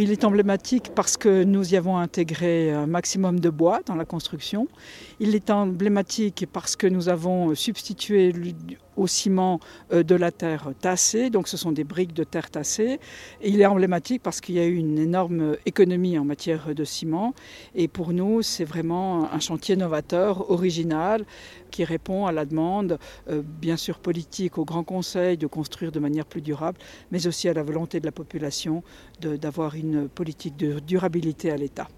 Il est emblématique parce que nous y avons intégré un maximum de bois dans la construction. Il est emblématique parce que nous avons substitué au ciment euh, de la terre tassée, donc ce sont des briques de terre tassée. Il est emblématique parce qu'il y a eu une énorme économie en matière de ciment. Et pour nous, c'est vraiment un chantier novateur, original, qui répond à la demande, euh, bien sûr politique, au Grand Conseil de construire de manière plus durable, mais aussi à la volonté de la population d'avoir une politique de durabilité à l'État.